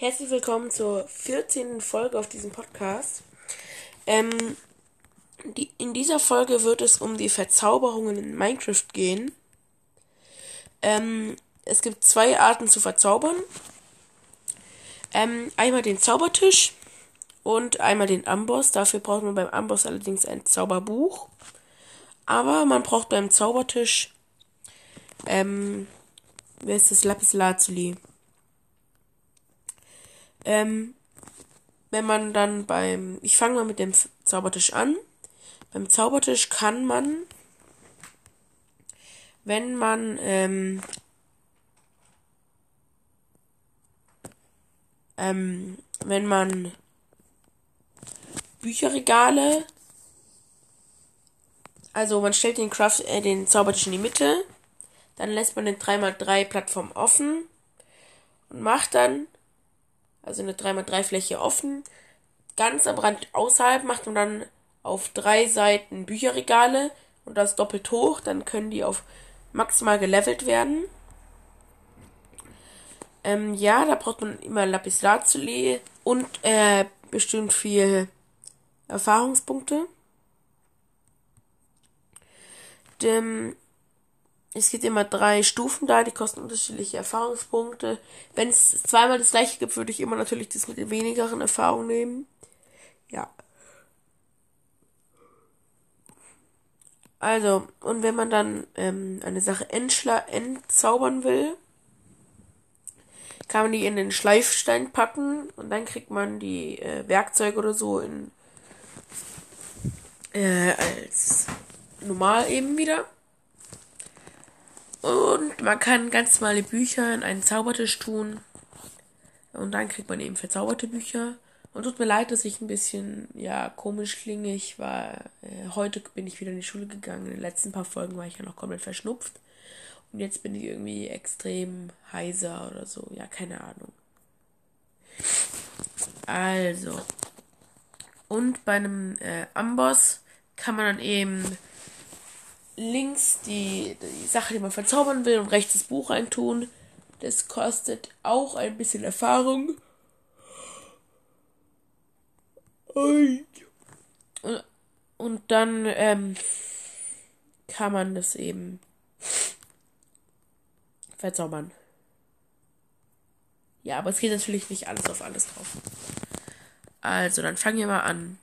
Herzlich willkommen zur 14. Folge auf diesem Podcast. Ähm, die, in dieser Folge wird es um die Verzauberungen in Minecraft gehen. Ähm, es gibt zwei Arten zu verzaubern. Ähm, einmal den Zaubertisch und einmal den Amboss. Dafür braucht man beim Amboss allerdings ein Zauberbuch. Aber man braucht beim Zaubertisch, ähm, wer ist das? Lapis Lazuli. Ähm, wenn man dann beim, ich fange mal mit dem Zaubertisch an. Beim Zaubertisch kann man, wenn man, ähm, ähm, wenn man Bücherregale, also man stellt den Craft, äh, den Zaubertisch in die Mitte, dann lässt man den 3x3 Plattform offen und macht dann also eine 3x3 Fläche offen. Ganz am Rand außerhalb macht man dann auf drei Seiten Bücherregale und das doppelt hoch, dann können die auf maximal gelevelt werden. Ähm, ja, da braucht man immer Lapis Lazuli und äh, bestimmt viel Erfahrungspunkte. Dem, es gibt immer drei Stufen da, die kosten unterschiedliche Erfahrungspunkte. Wenn es zweimal das gleiche gibt, würde ich immer natürlich das mit den wenigeren Erfahrungen nehmen. Ja. Also, und wenn man dann ähm, eine Sache entzaubern will, kann man die in den Schleifstein packen und dann kriegt man die äh, Werkzeuge oder so in äh, als normal eben wieder. Und man kann ganz normale Bücher in einen Zaubertisch tun. Und dann kriegt man eben verzauberte Bücher. Und tut mir leid, dass ich ein bisschen, ja, komisch klinge. Ich war, äh, heute bin ich wieder in die Schule gegangen. In den letzten paar Folgen war ich ja noch komplett verschnupft. Und jetzt bin ich irgendwie extrem heiser oder so. Ja, keine Ahnung. Also. Und bei einem äh, Amboss kann man dann eben links die, die Sache, die man verzaubern will, und rechts das Buch reintun. Das kostet auch ein bisschen Erfahrung. Und, und dann ähm, kann man das eben verzaubern. Ja, aber es geht natürlich nicht alles auf alles drauf. Also, dann fangen wir mal an.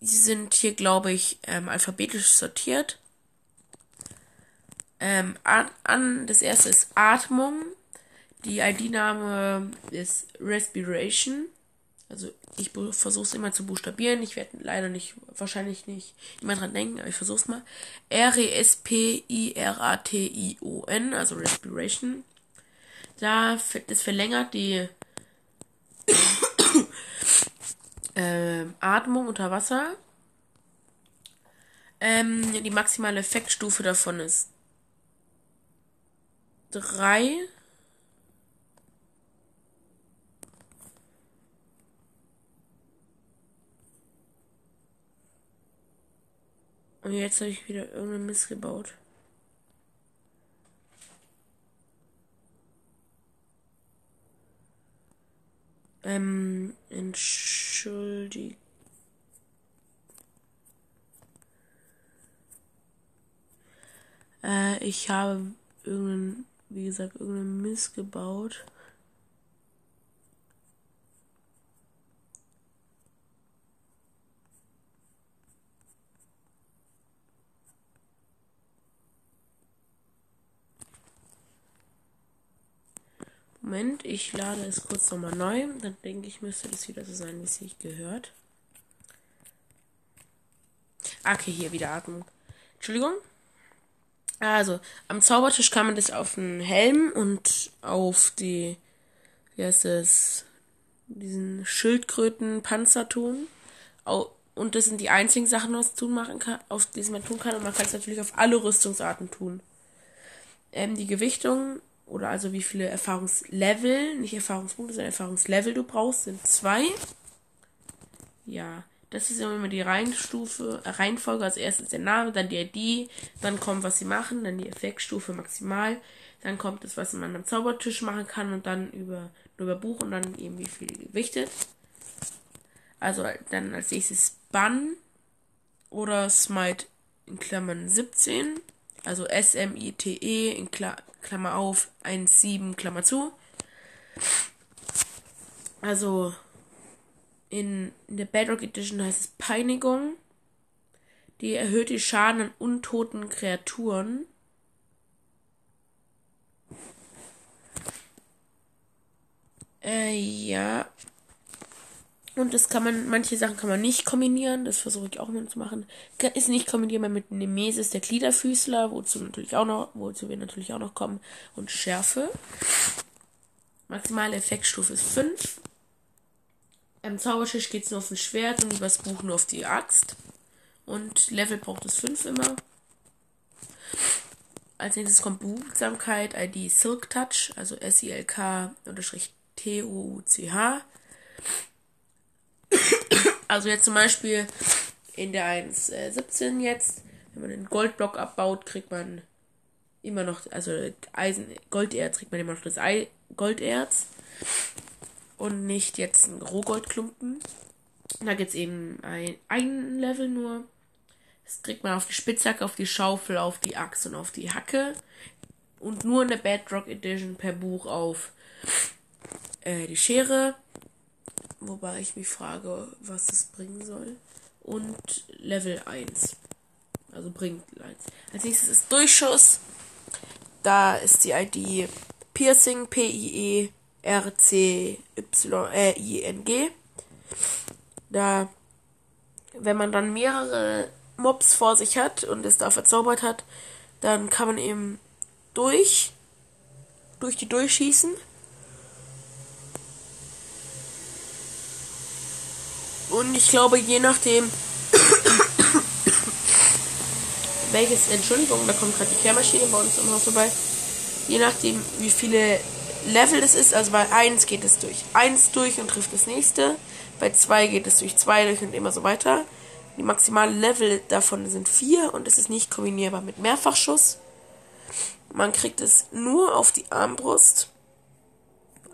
Sie sind hier, glaube ich, ähm, alphabetisch sortiert. Ähm, an, an, das erste ist Atmung. Die ID-Name ist Respiration. Also ich versuche es immer zu buchstabieren. Ich werde leider nicht, wahrscheinlich nicht immer dran denken, aber ich versuche es mal. R-E-S-P-I-R-A-T-I-O-N, also Respiration. Da, das verlängert die äh, Atmung unter Wasser. Ähm, die maximale Effektstufe davon ist 3. Und jetzt habe ich wieder irgendeinen Mist gebaut. Ähm, entschuldigt. Äh, ich habe irgendeinen, wie gesagt, irgendeinen Mist gebaut. Moment, ich lade es kurz nochmal neu. Dann denke ich, müsste das wieder so sein, wie es sich gehört. Okay, hier wieder Atmung. Entschuldigung. Also, am Zaubertisch kann man das auf den Helm und auf die, wie heißt das, diesen Schildkrötenpanzer tun. Und das sind die einzigen Sachen, was tun machen kann, auf die man tun kann. Und man kann es natürlich auf alle Rüstungsarten tun. Ähm, die Gewichtung oder also wie viele Erfahrungslevel, nicht Erfahrungspunkte, sondern Erfahrungslevel du brauchst, sind zwei. Ja, das ist immer die Reihenstufe, äh, Reihenfolge. Als erstes der Name, dann die ID, dann kommt, was sie machen, dann die Effektstufe maximal, dann kommt das, was man am Zaubertisch machen kann und dann über über Buch und dann eben wie viel gewichtet. Also dann als nächstes Bann oder Smite in Klammern 17. Also S-M-I-T-E in Kla Klammer auf 1,7 Klammer zu. Also in, der Bedrock Edition heißt es Peinigung. Die erhöht die Schaden an untoten Kreaturen. Äh, ja. Und das kann man, manche Sachen kann man nicht kombinieren, das versuche ich auch immer zu machen. Ist nicht kombinierbar mit Nemesis der Gliederfüßler, wozu natürlich auch noch, wozu wir natürlich auch noch kommen. Und Schärfe. Maximale Effektstufe ist 5. Am Zauberschisch geht es nur auf ein Schwert und übers Buch nur auf die Axt. Und Level braucht es 5 immer. Als nächstes kommt Behutsamkeit, ID Silk Touch, also S-I-L-K-T-O-U-C-H. Also jetzt zum Beispiel in der 1.17 jetzt, wenn man den Goldblock abbaut, kriegt man immer noch, also Eisen, Golderz kriegt man immer noch das Ei, Golderz und nicht jetzt ein Rohgoldklumpen. Da gibt es eben ein, ein Level nur. Das kriegt man auf die Spitzhacke, auf die Schaufel, auf die Axt und auf die Hacke. Und nur in der Bedrock Edition per Buch auf äh, die Schere. Wobei ich mich frage, was es bringen soll. Und Level 1. Also bringt 1. Als nächstes ist Durchschuss. Da ist die ID Piercing, P-I-E, R-C-Y-I-N-G. Da, wenn man dann mehrere Mobs vor sich hat und es da verzaubert hat, dann kann man eben durch, durch die durchschießen. Und ich glaube, je nachdem, welches, Entschuldigung, da kommt gerade die Kehrmaschine bei uns im Haus vorbei. Je nachdem, wie viele Level es ist, also bei 1 geht es durch 1 durch und trifft das nächste. Bei 2 geht es durch 2 durch und immer so weiter. Die maximale Level davon sind 4 und es ist nicht kombinierbar mit Mehrfachschuss. Man kriegt es nur auf die Armbrust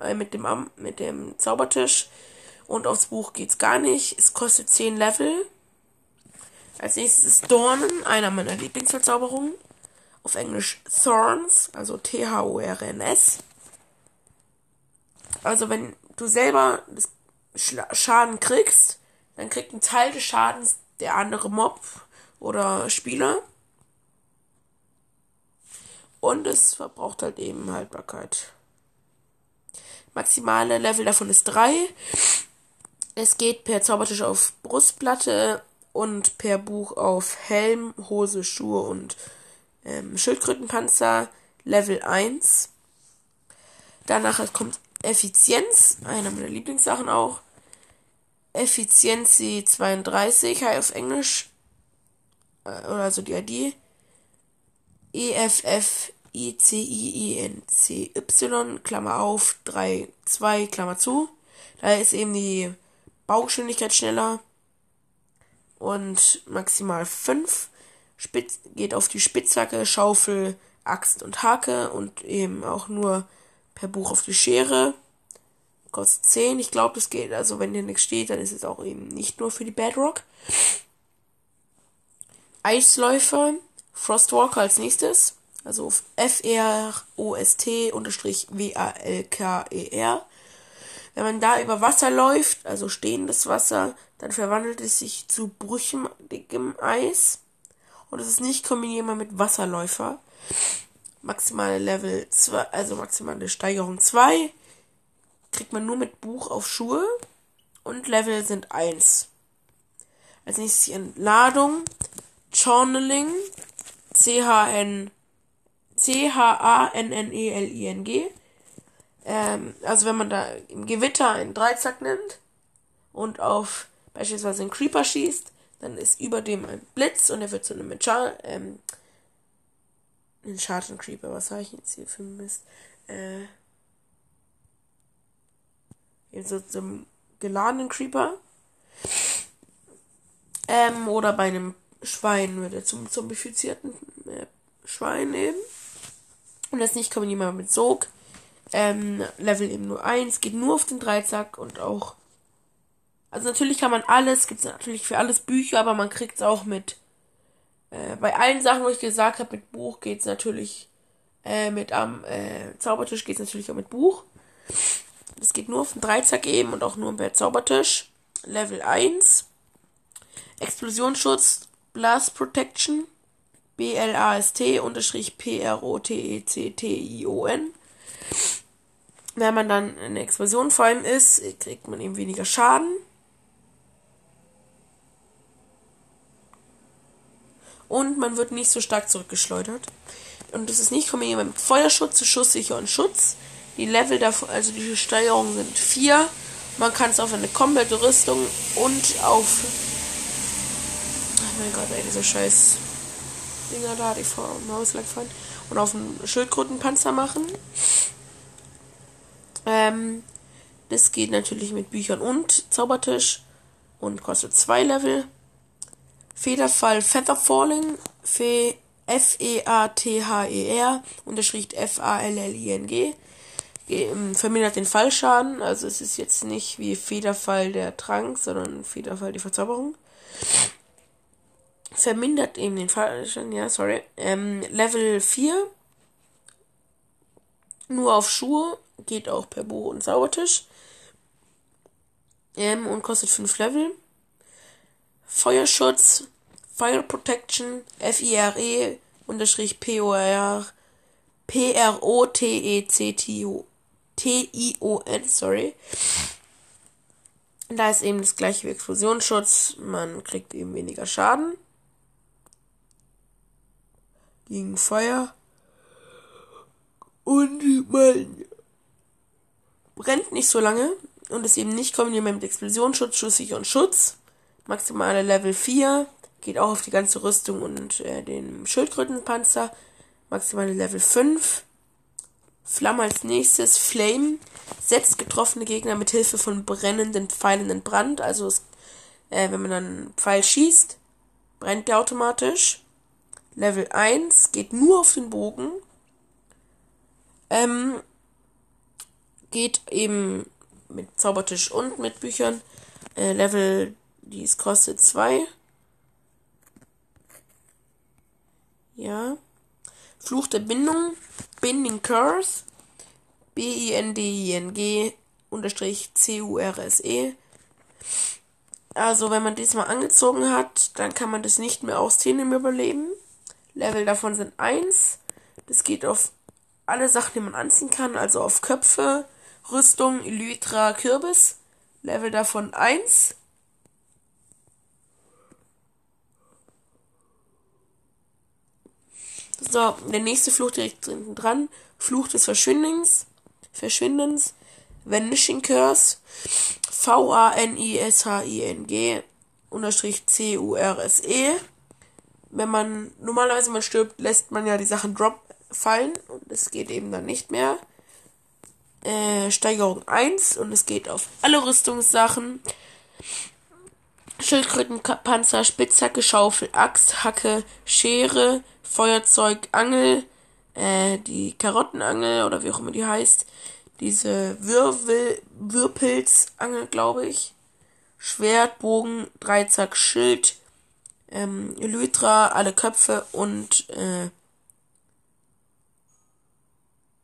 äh, mit, dem Arm, mit dem Zaubertisch und aufs Buch geht's gar nicht. Es kostet 10 Level. Als nächstes ist Dornen, einer meiner Lieblingsverzauberungen. Auf Englisch Thorns, also T-H-O-R-N-S. Also wenn du selber Schaden kriegst, dann kriegt ein Teil des Schadens der andere Mob oder Spieler. Und es verbraucht halt eben Haltbarkeit. Maximale Level davon ist 3. Es geht per Zaubertisch auf Brustplatte und per Buch auf Helm, Hose, Schuhe und ähm, Schildkrötenpanzer Level 1. Danach kommt Effizienz, einer meiner Lieblingssachen auch. Effiziency 32, auf Englisch. Oder also die ID. E I E Klammer auf, 3, 2, Klammer zu. Da ist eben die Baugeschwindigkeit schneller. Und maximal 5. Spitz, geht auf die Spitzhacke, Schaufel, Axt und Hake und eben auch nur per Buch auf die Schere. Kostet 10. Ich glaube, das geht. Also, wenn hier nichts steht, dann ist es auch eben nicht nur für die Bedrock. Eisläufer. Frostwalker als nächstes. Also F-R-O-S-T unterstrich W-A-L-K-E-R. Wenn man da über Wasser läuft, also stehendes Wasser, dann verwandelt es sich zu brüchigem Eis. Und es ist nicht kombinierbar mit Wasserläufer maximale Level 2, also maximale Steigerung 2, kriegt man nur mit Buch auf Schuhe und Level sind 1. Als nächstes die Entladung, Channeling, C-H-N, C-H-A-N-N-E-L-I-N-G. Ähm, also wenn man da im Gewitter einen Dreizack nimmt und auf beispielsweise einen Creeper schießt, dann ist über dem ein Blitz und er wird zu einem Enchant, ähm, ein Schatten Creeper. Was habe ich jetzt hier für Mist? Äh. Jetzt so zum geladenen Creeper. Ähm, oder bei einem Schwein würde zum zombifizierten äh, Schwein eben. Und das nicht kombinieren mit Sog. Ähm, Level eben nur 1, geht nur auf den Dreizack und auch. Also natürlich kann man alles, gibt es natürlich für alles Bücher, aber man kriegt es auch mit. Äh, bei allen Sachen, wo ich gesagt habe, mit Buch geht es natürlich. Äh, mit am äh, Zaubertisch geht es natürlich auch mit Buch. Das geht nur auf den Dreizack eben und auch nur per Zaubertisch. Level 1. Explosionsschutz, Blast Protection. B-L-A-S-T unterstrich P-R-O-T-E-C-T-I-O-N. Wenn man dann eine Explosion vor ihm ist, kriegt man eben weniger Schaden. Und man wird nicht so stark zurückgeschleudert. Und das ist nicht kombiniert mit Feuerschutz, schusssicher und Schutz. Die Level davon, also die Steuerungen sind vier. Man kann es auf eine komplette Rüstung und auf. Ach mein Gott, ey, diese scheiß Dinger da, die vor dem Haus lang fallen. Und auf einen Schildkrötenpanzer machen. Ähm, das geht natürlich mit Büchern und Zaubertisch und kostet zwei Level. Federfall Featherfalling, F-E-A-T-H-E-R, unterschrift F-A-L-L-I-N-G. Ähm, vermindert den Fallschaden, also es ist jetzt nicht wie Federfall der Trank, sondern Federfall die Verzauberung. Vermindert eben den Fallschaden, ja, sorry. Ähm, Level 4, nur auf Schuhe, geht auch per Buch und Sauertisch. Ähm, und kostet 5 Level. Feuerschutz, Fire Protection, F-I-R-E, unterstrich P-O-R, P-R-O-T-E-C-T-O, T-I-O-N, sorry. Da ist eben das gleiche wie Explosionsschutz. Man kriegt eben weniger Schaden. Gegen Feuer. Und man brennt nicht so lange und ist eben nicht kombiniert mit Explosionsschutz, Schusssicher und Schutz. Maximale Level 4. Geht auch auf die ganze Rüstung und äh, den Schildkrötenpanzer. Maximale Level 5. Flamme als nächstes. Flame setzt getroffene Gegner mit Hilfe von brennenden Pfeilen in Brand. Also es, äh, wenn man dann einen Pfeil schießt, brennt der automatisch. Level 1 geht nur auf den Bogen. Ähm, geht eben mit Zaubertisch und mit Büchern. Äh, Level, die es kostet 2. Ja. Fluch der Bindung. Binding Curse. B-I-N-D-I-N-G unterstrich C-U-R-S-E. Also, wenn man diesmal angezogen hat, dann kann man das nicht mehr ausziehen im Überleben. Level davon sind 1. Das geht auf alle Sachen, die man anziehen kann, also auf Köpfe, Rüstung, Elytra, Kürbis. Level davon 1. So, der nächste Fluch direkt hinten dran. Fluch des Verschwindens. Verschwindens. Vanishing Curse. V-A-N-I-S-H-I-N-G. Unterstrich C-U-R-S-E. Wenn man normalerweise mal stirbt, lässt man ja die Sachen drop fallen. Und es geht eben dann nicht mehr. Äh, Steigerung 1. Und es geht auf alle Rüstungssachen. Schildkrötenpanzer, Spitzhacke, Schaufel, Axt, Hacke, Schere, Feuerzeug, Angel, äh, die Karottenangel oder wie auch immer die heißt, diese Wirbel, Würpelsangel, glaube ich, Schwert, Bogen, Dreizack, Schild, ähm, Elytra, alle Köpfe und, äh,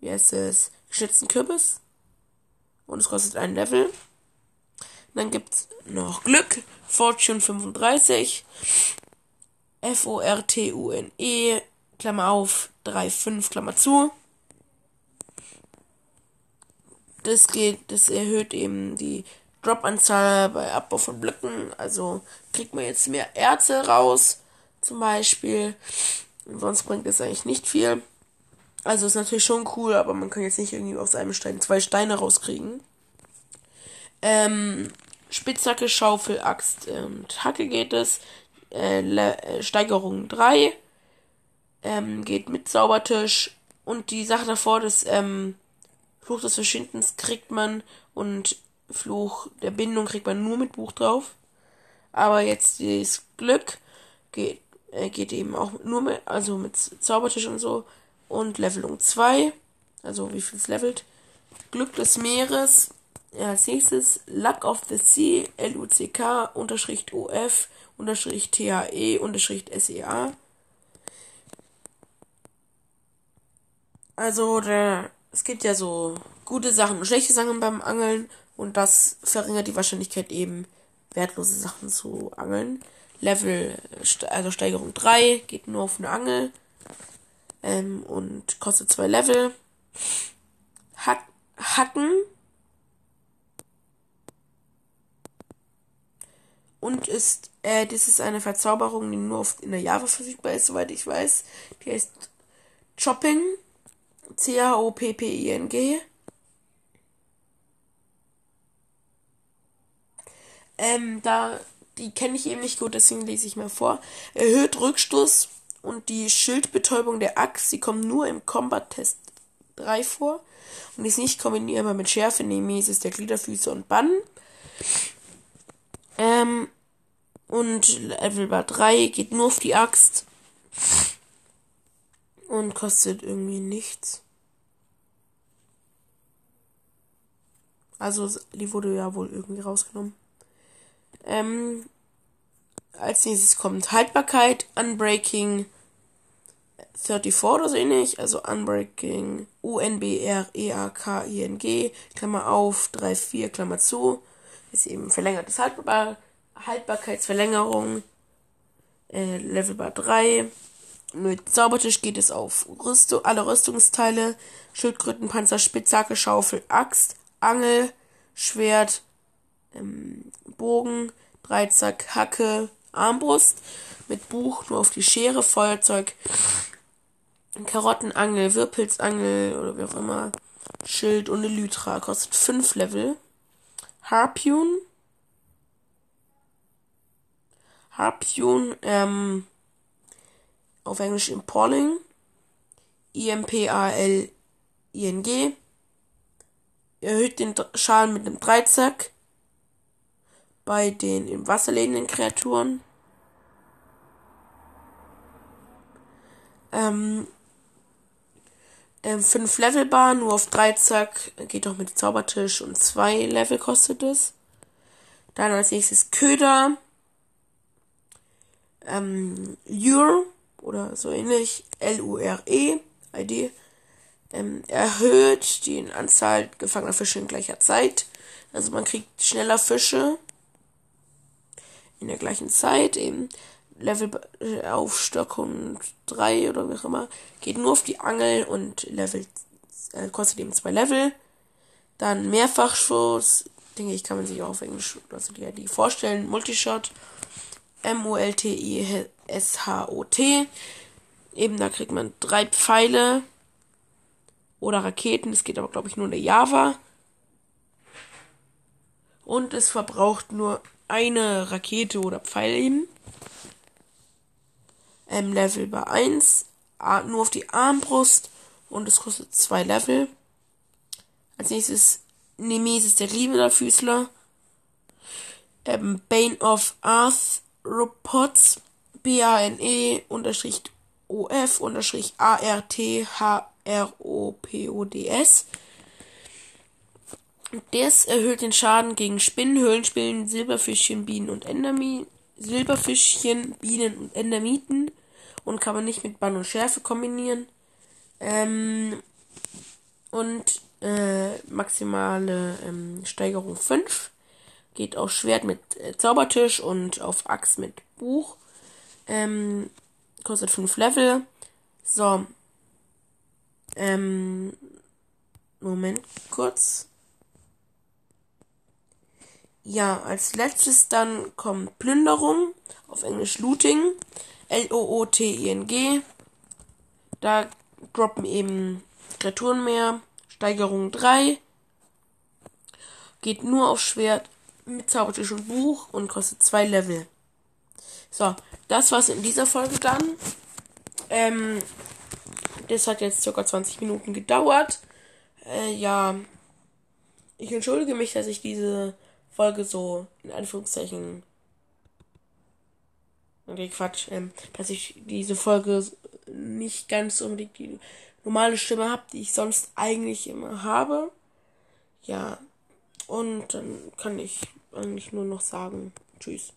wie heißt es, geschützten Kürbis. Und es kostet ein Level. Dann gibt's noch Glück, Fortune 35, F-O-R-T-U-N-E, Klammer auf, 3,5, Klammer zu. Das geht, das erhöht eben die Drop-Anzahl bei Abbau von Blöcken. Also kriegt man jetzt mehr Erze raus, zum Beispiel. Und sonst bringt es eigentlich nicht viel. Also ist natürlich schon cool, aber man kann jetzt nicht irgendwie aus einem Stein zwei Steine rauskriegen. Ähm, Spitzhacke, Schaufel, Axt und Hacke geht es. Äh, äh, Steigerung 3 ähm, geht mit Zaubertisch. Und die Sache davor, das ähm, Fluch des Verschwindens kriegt man und Fluch der Bindung kriegt man nur mit Buch drauf. Aber jetzt das Glück geht, äh, geht eben auch nur mit, also mit Zaubertisch und so. Und Levelung 2, also wie viel es levelt, Glück des Meeres. Als nächstes Luck of the Sea, L-U-C-K, Unterschrift O-F, Unterschrift T-H-E, Unterschrift S-E-A. Also, der, es gibt ja so gute Sachen und schlechte Sachen beim Angeln und das verringert die Wahrscheinlichkeit eben, wertlose Sachen zu angeln. Level, also Steigerung 3, geht nur auf eine Angel ähm, und kostet zwei Level. Hack, Hacken und ist, äh, das ist eine Verzauberung, die nur auf, in der Java verfügbar ist, soweit ich weiß. Die heißt Chopping, C-H-O-P-P-I-N-G. Ähm, da, die kenne ich eben nicht gut, deswegen lese ich mal vor. Erhöht Rückstoß und die Schildbetäubung der Axt, sie kommen nur im Combat Test 3 vor und ist nicht kombinierbar mit Schärfe, Nemesis der Gliederfüße und Bann. Ähm, und Level Bar 3 geht nur auf die Axt und kostet irgendwie nichts. Also die wurde ja wohl irgendwie rausgenommen. Ähm, als nächstes kommt Haltbarkeit, Unbreaking 34 oder so ähnlich, also Unbreaking U-N-B-R-E-A-K-I-N-G, Klammer auf, 3-4, Klammer zu, ist eben verlängertes Haltbar Haltbarkeitsverlängerung, äh, Level Bar 3. Mit Zaubertisch geht es auf Rüstung, alle Rüstungsteile, Schildkröten, Panzer, Spitzhacke, Schaufel, Axt, Angel, Schwert, ähm, Bogen, Dreizack, Hacke, Armbrust, mit Buch nur auf die Schere, Feuerzeug, Karottenangel, Wirpelsangel oder wie auch immer, Schild und Elytra, kostet 5 Level. Harpune, Harpune, ähm, auf Englisch Impaling, I-M-P-A-L-I-N-G, erhöht den Schaden mit einem Dreizack bei den im Wasser lebenden Kreaturen. Ähm, ähm, 5 Level nur auf Dreizack, geht auch mit Zaubertisch und 2 Level kostet es. Dann als nächstes Köder. Ähm, Lure oder so ähnlich. L-U-R-E, ID ähm, erhöht die Anzahl gefangener Fische in gleicher Zeit. Also man kriegt schneller Fische in der gleichen Zeit. Eben Level äh, Aufstockung 3 oder wie auch immer. Geht nur auf die Angel und Level äh, kostet eben zwei Level. Dann Mehrfachschuss. Denke ich, kann man sich auch auf Englisch also die, die vorstellen. Multishot. M-U-L-T-I-S-H-O-T. Eben da kriegt man drei Pfeile oder Raketen. Das geht aber, glaube ich, nur in der Java. Und es verbraucht nur eine Rakete oder Pfeil eben. Ähm, Level bei 1. Nur auf die Armbrust. Und es kostet zwei Level. Als nächstes Nemesis der Gliederfüßler. Ähm, Bane of Arthropods. B-A-N-E unterstrich O-F unterstrich A-R-T-H R-O-P-O-D-S. Das erhöht den Schaden gegen Spinnen, Höhlenspinnen, Silberfischchen, Bienen und Endermien. Silberfischchen, Bienen und Endermiten. Und kann man nicht mit Bann und Schärfe kombinieren. Ähm, und äh, maximale ähm, Steigerung 5. Geht auf Schwert mit äh, Zaubertisch und auf Axt mit Buch. Ähm, kostet 5 Level. So, ähm, Moment kurz. Ja, als letztes dann kommt Plünderung, auf Englisch Looting, L-O-O-T-I-N-G. Da droppen eben Kreaturen mehr, Steigerung 3. Geht nur auf Schwert mit Zaubertisch und Buch und kostet 2 Level. So, das war's in dieser Folge dann. Ähm, das hat jetzt circa 20 Minuten gedauert. Äh, ja. Ich entschuldige mich, dass ich diese Folge so in Anführungszeichen. Okay, Quatsch. Ähm, dass ich diese Folge nicht ganz unbedingt die normale Stimme habe, die ich sonst eigentlich immer habe. Ja, und dann kann ich eigentlich nur noch sagen, tschüss.